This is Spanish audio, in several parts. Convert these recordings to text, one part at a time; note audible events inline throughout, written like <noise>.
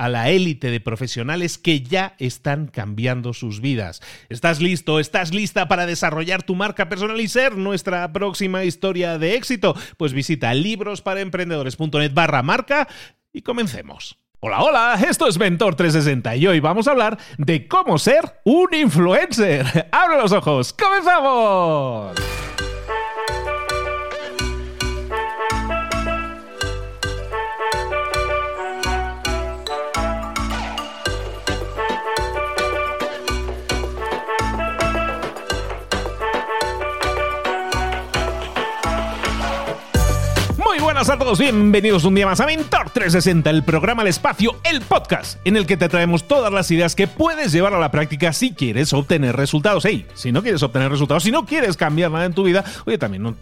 a la élite de profesionales que ya están cambiando sus vidas. ¿Estás listo? ¿Estás lista para desarrollar tu marca personal y ser nuestra próxima historia de éxito? Pues visita librosparaemprendedores.net barra marca y comencemos. Hola, hola, esto es Mentor 360 y hoy vamos a hablar de cómo ser un influencer. <laughs> ¡Abre los ojos! ¡Comenzamos! Buenas a todos, bienvenidos un día más a Mentor 360, el programa El Espacio, el podcast, en el que te traemos todas las ideas que puedes llevar a la práctica si quieres obtener resultados. Hey, si no quieres obtener resultados, si no quieres cambiar nada en tu vida, oye, también no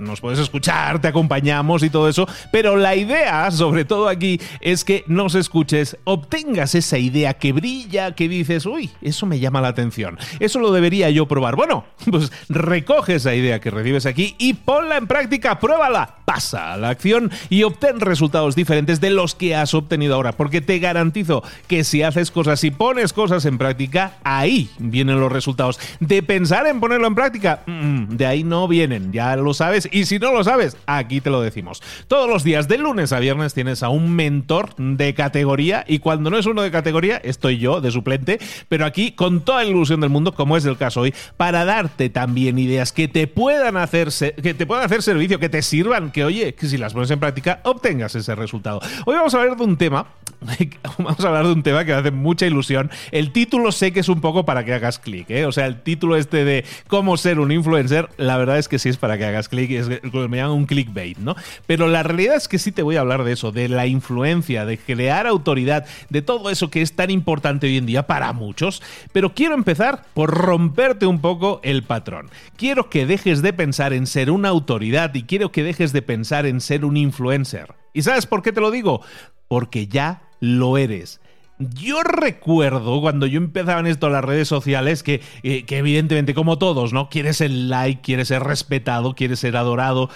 nos puedes escuchar, te acompañamos y todo eso, pero la idea, sobre todo aquí, es que nos escuches, obtengas esa idea que brilla, que dices, uy, eso me llama la atención, eso lo debería yo probar. Bueno, <laughs> pues recoge esa idea que recibes aquí y ponla en práctica, pruébala, pasa acción y obtén resultados diferentes de los que has obtenido ahora, porque te garantizo que si haces cosas y pones cosas en práctica, ahí vienen los resultados. De pensar en ponerlo en práctica, mm, de ahí no vienen, ya lo sabes, y si no lo sabes, aquí te lo decimos. Todos los días, de lunes a viernes, tienes a un mentor de categoría, y cuando no es uno de categoría, estoy yo de suplente, pero aquí con toda la ilusión del mundo, como es el caso hoy, para darte también ideas que te puedan hacer, que te puedan hacer servicio, que te sirvan, que oye, si las pones en práctica obtengas ese resultado. Hoy vamos a hablar de un tema, <laughs> vamos a hablar de un tema que me hace mucha ilusión. El título sé que es un poco para que hagas clic, ¿eh? o sea, el título este de cómo ser un influencer, la verdad es que sí es para que hagas clic, es me llaman un clickbait, ¿no? Pero la realidad es que sí te voy a hablar de eso, de la influencia, de crear autoridad, de todo eso que es tan importante hoy en día para muchos, pero quiero empezar por romperte un poco el patrón. Quiero que dejes de pensar en ser una autoridad y quiero que dejes de pensar en ser un influencer. ¿Y sabes por qué te lo digo? Porque ya lo eres. Yo recuerdo cuando yo empezaba en esto las redes sociales que, eh, que, evidentemente como todos, ¿no? Quieres el like, quieres ser respetado, quieres ser adorado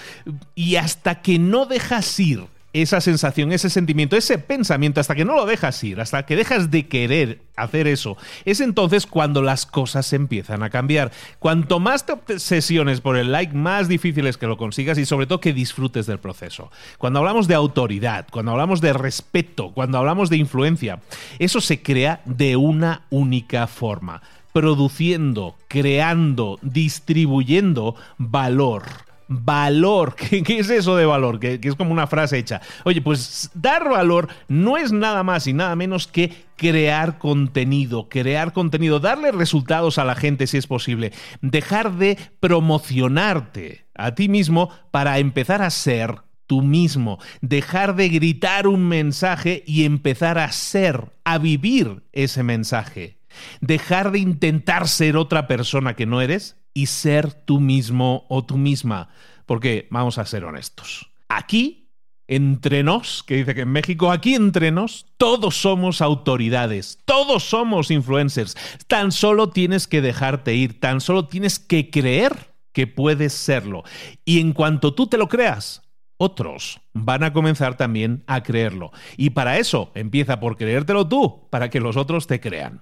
y hasta que no dejas ir esa sensación, ese sentimiento, ese pensamiento, hasta que no lo dejas ir, hasta que dejas de querer hacer eso, es entonces cuando las cosas empiezan a cambiar. Cuanto más te obsesiones por el like, más difícil es que lo consigas y sobre todo que disfrutes del proceso. Cuando hablamos de autoridad, cuando hablamos de respeto, cuando hablamos de influencia, eso se crea de una única forma, produciendo, creando, distribuyendo valor valor. <laughs> ¿Qué, es eso de valor? Que, es como una frase hecha. Oye, pues dar valor no es nada más y nada menos que crear contenido, crear contenido, darle resultados a la gente si es posible, dejar de promocionarte a ti mismo para empezar a ser tú mismo, dejar de gritar un mensaje y empezar a ser, a vivir ese mensaje, dejar de intentar ser otra persona que no eres y ser tú mismo o tú misma. Porque vamos a ser honestos. Aquí, entre nos, que dice que en México, aquí entre nos, todos somos autoridades, todos somos influencers. Tan solo tienes que dejarte ir, tan solo tienes que creer que puedes serlo. Y en cuanto tú te lo creas, otros van a comenzar también a creerlo. Y para eso empieza por creértelo tú, para que los otros te crean.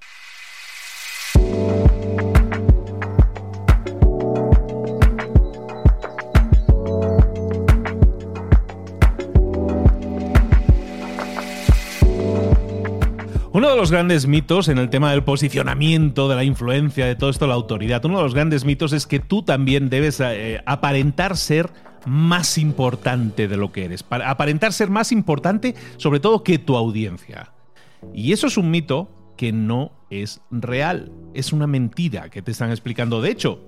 Uno de los grandes mitos en el tema del posicionamiento, de la influencia, de todo esto, la autoridad, uno de los grandes mitos es que tú también debes eh, aparentar ser más importante de lo que eres, aparentar ser más importante sobre todo que tu audiencia. Y eso es un mito que no es real, es una mentira que te están explicando. De hecho,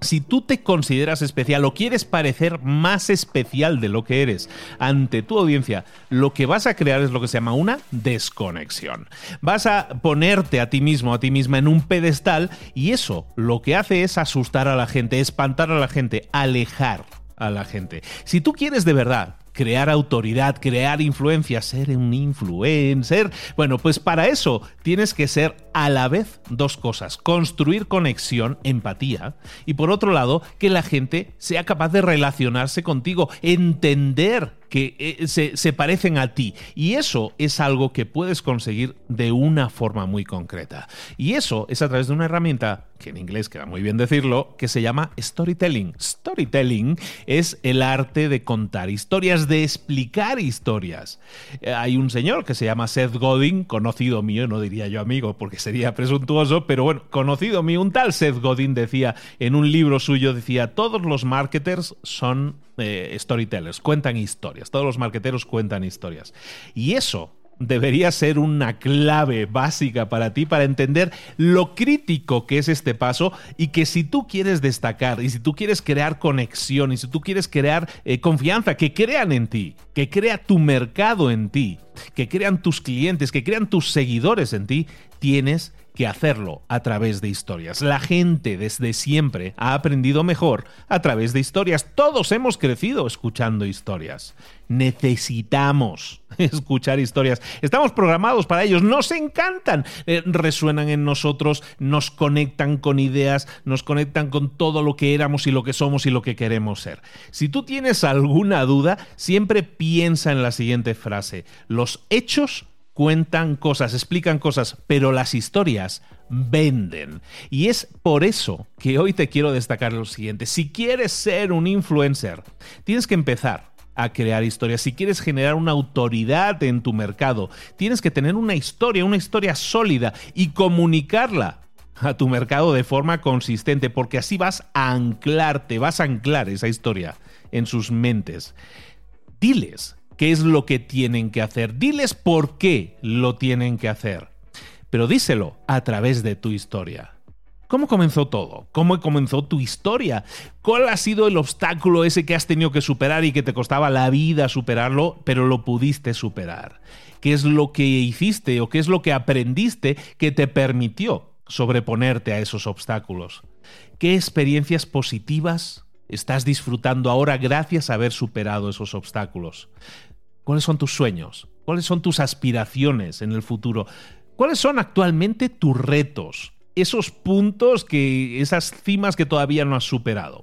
si tú te consideras especial o quieres parecer más especial de lo que eres ante tu audiencia, lo que vas a crear es lo que se llama una desconexión. Vas a ponerte a ti mismo, a ti misma en un pedestal y eso lo que hace es asustar a la gente, espantar a la gente, alejar a la gente. Si tú quieres de verdad crear autoridad, crear influencia, ser un influencer. Bueno, pues para eso tienes que ser a la vez dos cosas, construir conexión, empatía, y por otro lado, que la gente sea capaz de relacionarse contigo, entender que eh, se, parecen a ti. Y eso es algo que puedes conseguir de una forma muy concreta. Y eso es a través de una herramienta, que en inglés queda muy bien decirlo, que se llama storytelling. Storytelling es el arte de contar historias, de explicar historias. Eh, hay un señor que se llama Seth Godin, conocido mío, no diría yo amigo porque sería presuntuoso, pero bueno, conocido mío, un tal Seth Godin decía en un libro suyo, decía, todos los marketers son eh, storytellers, cuentan todos los marqueteros cuentan historias. Y eso debería ser una clave básica para ti para entender lo crítico que es este paso y que si tú quieres destacar y si tú quieres crear conexión y si tú quieres crear eh, confianza, que crean en ti, que crea tu mercado en ti, que crean tus clientes, que crean tus seguidores en ti, tienes hacerlo a través de historias. La gente desde siempre ha aprendido mejor a través de historias. Todos hemos crecido escuchando historias. Necesitamos <laughs> escuchar historias. Estamos programados para ellos. Nos encantan. Eh, resuenan en nosotros, nos conectan con ideas, nos conectan con todo lo que éramos y lo que somos y lo que queremos ser. Si tú tienes alguna duda, siempre piensa en la siguiente frase. Los hechos cuentan cosas, explican cosas, pero las historias venden. Y es por eso que hoy te quiero destacar lo siguiente. Si quieres ser un influencer, tienes que empezar a crear historias. Si quieres generar una autoridad en tu mercado, tienes que tener una historia, una historia sólida y comunicarla a tu mercado de forma consistente, porque así vas a anclarte, vas a anclar esa historia en sus mentes. Diles qué es lo que tienen que hacer. Diles por qué lo tienen que hacer. Pero díselo a través de tu historia. ¿Cómo comenzó todo? ¿Cómo comenzó tu historia? ¿Cuál ha sido el obstáculo ese que has tenido que superar y que te costaba la vida superarlo, pero lo pudiste superar? ¿Qué es lo que hiciste o qué es lo que aprendiste que te permitió sobreponerte a esos obstáculos? ¿Qué experiencias positivas estás disfrutando ahora gracias a haber superado esos obstáculos? ¿Cuáles son tus sueños? ¿Cuáles son tus aspiraciones en el futuro? ¿Cuáles son actualmente tus retos? Esos puntos que, esas cimas que todavía no has superado.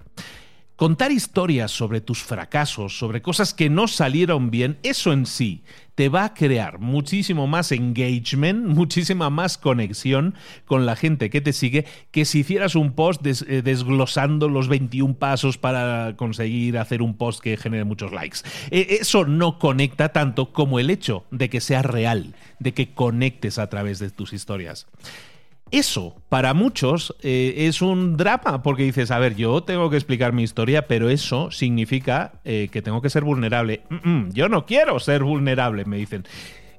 Contar historias sobre tus fracasos, sobre cosas que no salieron bien, eso en sí te va a crear muchísimo más engagement, <laughs> muchísima más conexión con la gente que te sigue que si hicieras un post eh, desglosando los 21 pasos para conseguir hacer un post que genere muchos likes. E, eso no conecta tanto como el hecho de que sea real, de que conectes a través de tus historias. Eso, para muchos, eh, es un drama, porque dices, a ver, yo tengo que explicar mi historia, pero eso significa eh, que tengo que ser vulnerable. yo no quiero ser vulnerable, me dicen.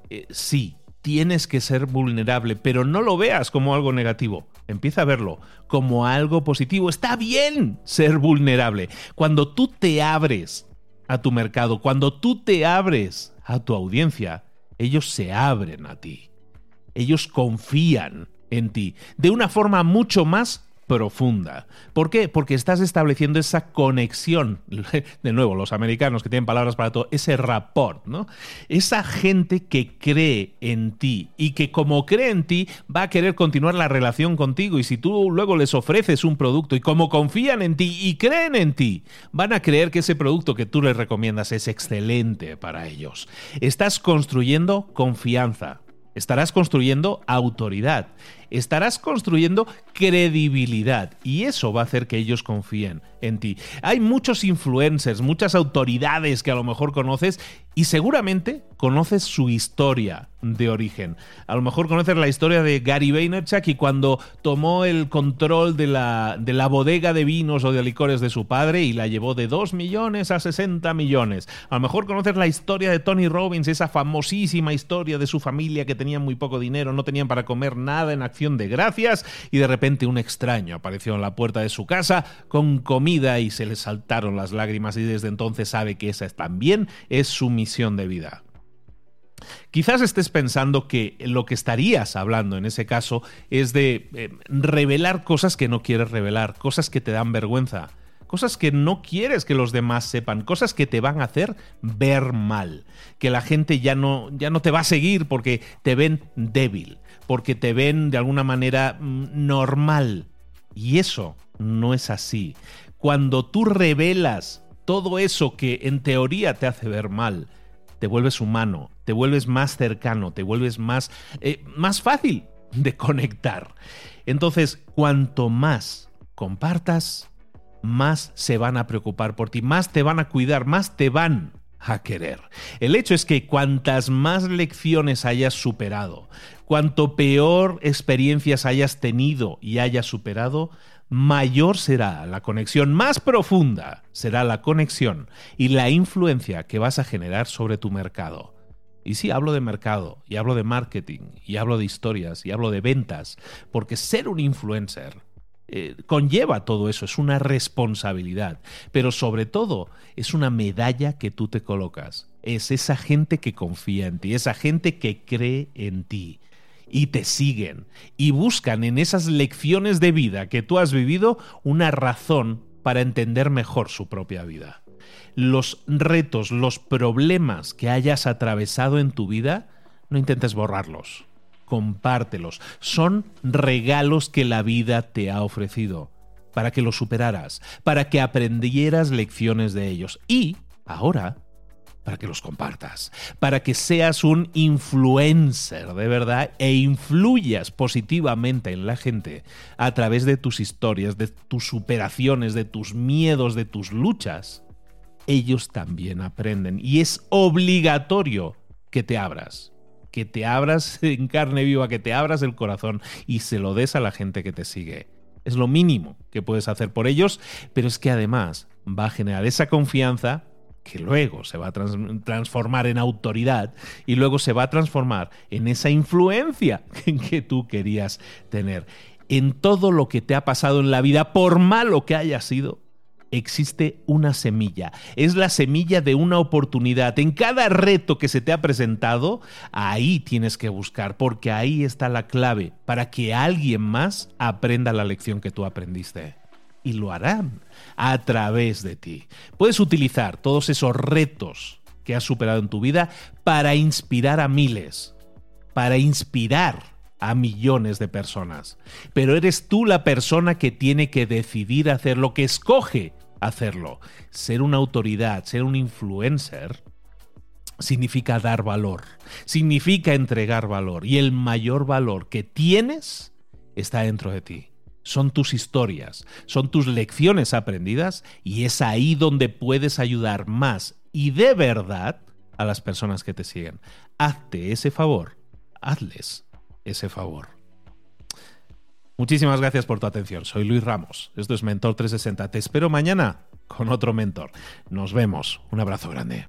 Eh, sí, tienes que ser vulnerable, pero no lo veas como algo negativo. Empieza a verlo como algo positivo. Está bien ser vulnerable. Cuando tú te abres a tu mercado, cuando tú te abres a tu audiencia, ellos se abren a ti. Ellos confían en ti, de una forma mucho más profunda. ¿Por qué? Porque estás estableciendo esa conexión. <laughs> De nuevo, los americanos que tienen palabras para todo, ese rapport, ¿no? Esa gente que cree en ti y que como cree en ti va a querer continuar la relación contigo y si tú luego les ofreces un producto y como confían en ti y creen en ti, van a creer que ese producto que tú les recomiendas es excelente para ellos. Estás construyendo confianza. Estarás construyendo autoridad estarás construyendo credibilidad y eso va a hacer que ellos confíen en ti. Hay muchos influencers, muchas autoridades que a lo mejor conoces y seguramente conoces su historia de origen. A lo mejor conoces la historia de Gary Vaynerchuk y cuando tomó el control de la, de la bodega de vinos o de licores de su padre y la llevó de 2 millones a 60 millones. A lo mejor conoces la historia de Tony Robbins, esa famosísima historia de su familia que tenía muy poco dinero, no tenían para comer nada en acción de gracias y de repente un extraño apareció en la puerta de su casa con comida y se le saltaron las lágrimas y desde entonces sabe que esa también es su misión de vida. Quizás estés pensando que lo que estarías hablando en ese caso es de eh, revelar cosas que no quieres revelar, cosas que te dan vergüenza, cosas que no quieres que los demás sepan, cosas que te van a hacer ver mal, que la gente ya no, ya no te va a seguir porque te ven débil, porque te ven de alguna manera mm, normal. Y eso no es así. Cuando tú revelas todo eso que en teoría te hace ver mal, te vuelves humano, te vuelves más cercano, te vuelves más, eh, más fácil <laughs> de conectar. Entonces, cuanto más compartas, más se van a preocupar por ti, más te van a cuidar, más te van a querer. El hecho es que cuantas más lecciones hayas superado, cuanto peor experiencias hayas tenido y hayas superado, mayor será la conexión, más profunda será la conexión y la influencia que vas a generar sobre tu mercado. Y sí, hablo de mercado, y hablo de marketing, y hablo de historias, y hablo de ventas, porque ser un influencer eh, conlleva todo eso, es una responsabilidad, pero sobre todo es una medalla que tú te colocas. Es esa gente que confía en ti, esa gente que cree en ti y te siguen y buscan en esas lecciones de vida que tú has vivido una razón para entender mejor su propia vida. Los retos, los problemas que hayas atravesado en tu vida, no intentes borrarlos compártelos. Son regalos que la vida te ha ofrecido para que los superaras, para que aprendieras lecciones de ellos y ahora para que los compartas, para que seas un influencer de verdad e influyas positivamente en la gente a través de tus historias, de tus superaciones, de tus miedos, de tus luchas. Ellos también aprenden y es obligatorio que te abras que te abras <laughs> en carne viva, que te abras el corazón y se lo des a la gente que te sigue. Es lo mínimo que puedes hacer por ellos, pero es que además va a generar esa confianza que luego se va a transformar en autoridad y luego se va a transformar en esa influencia <laughs> que tú querías tener. En todo lo que te ha pasado en la vida, por malo que haya sido, existe una semilla. Es la semilla de una oportunidad. En cada reto que se te ha presentado, ahí tienes que buscar, porque ahí está la clave para que alguien más aprenda la lección que tú aprendiste. Y lo harán a través de ti. Puedes utilizar todos esos retos que has superado en tu vida para inspirar a miles, para inspirar a millones de personas. Pero eres tú la persona que tiene que decidir hacer lo que escoge hacerlo. Ser una autoridad, ser un influencer, significa dar valor, significa entregar valor. Y el mayor valor que tienes está dentro de ti. Son tus historias, son tus lecciones aprendidas y es ahí donde puedes ayudar más y de verdad a las personas que te siguen. Hazte ese favor, hazles ese favor. Muchísimas gracias por tu atención. Soy Luis Ramos. Esto es Mentor 360. Te espero mañana con otro mentor. Nos vemos. Un abrazo grande.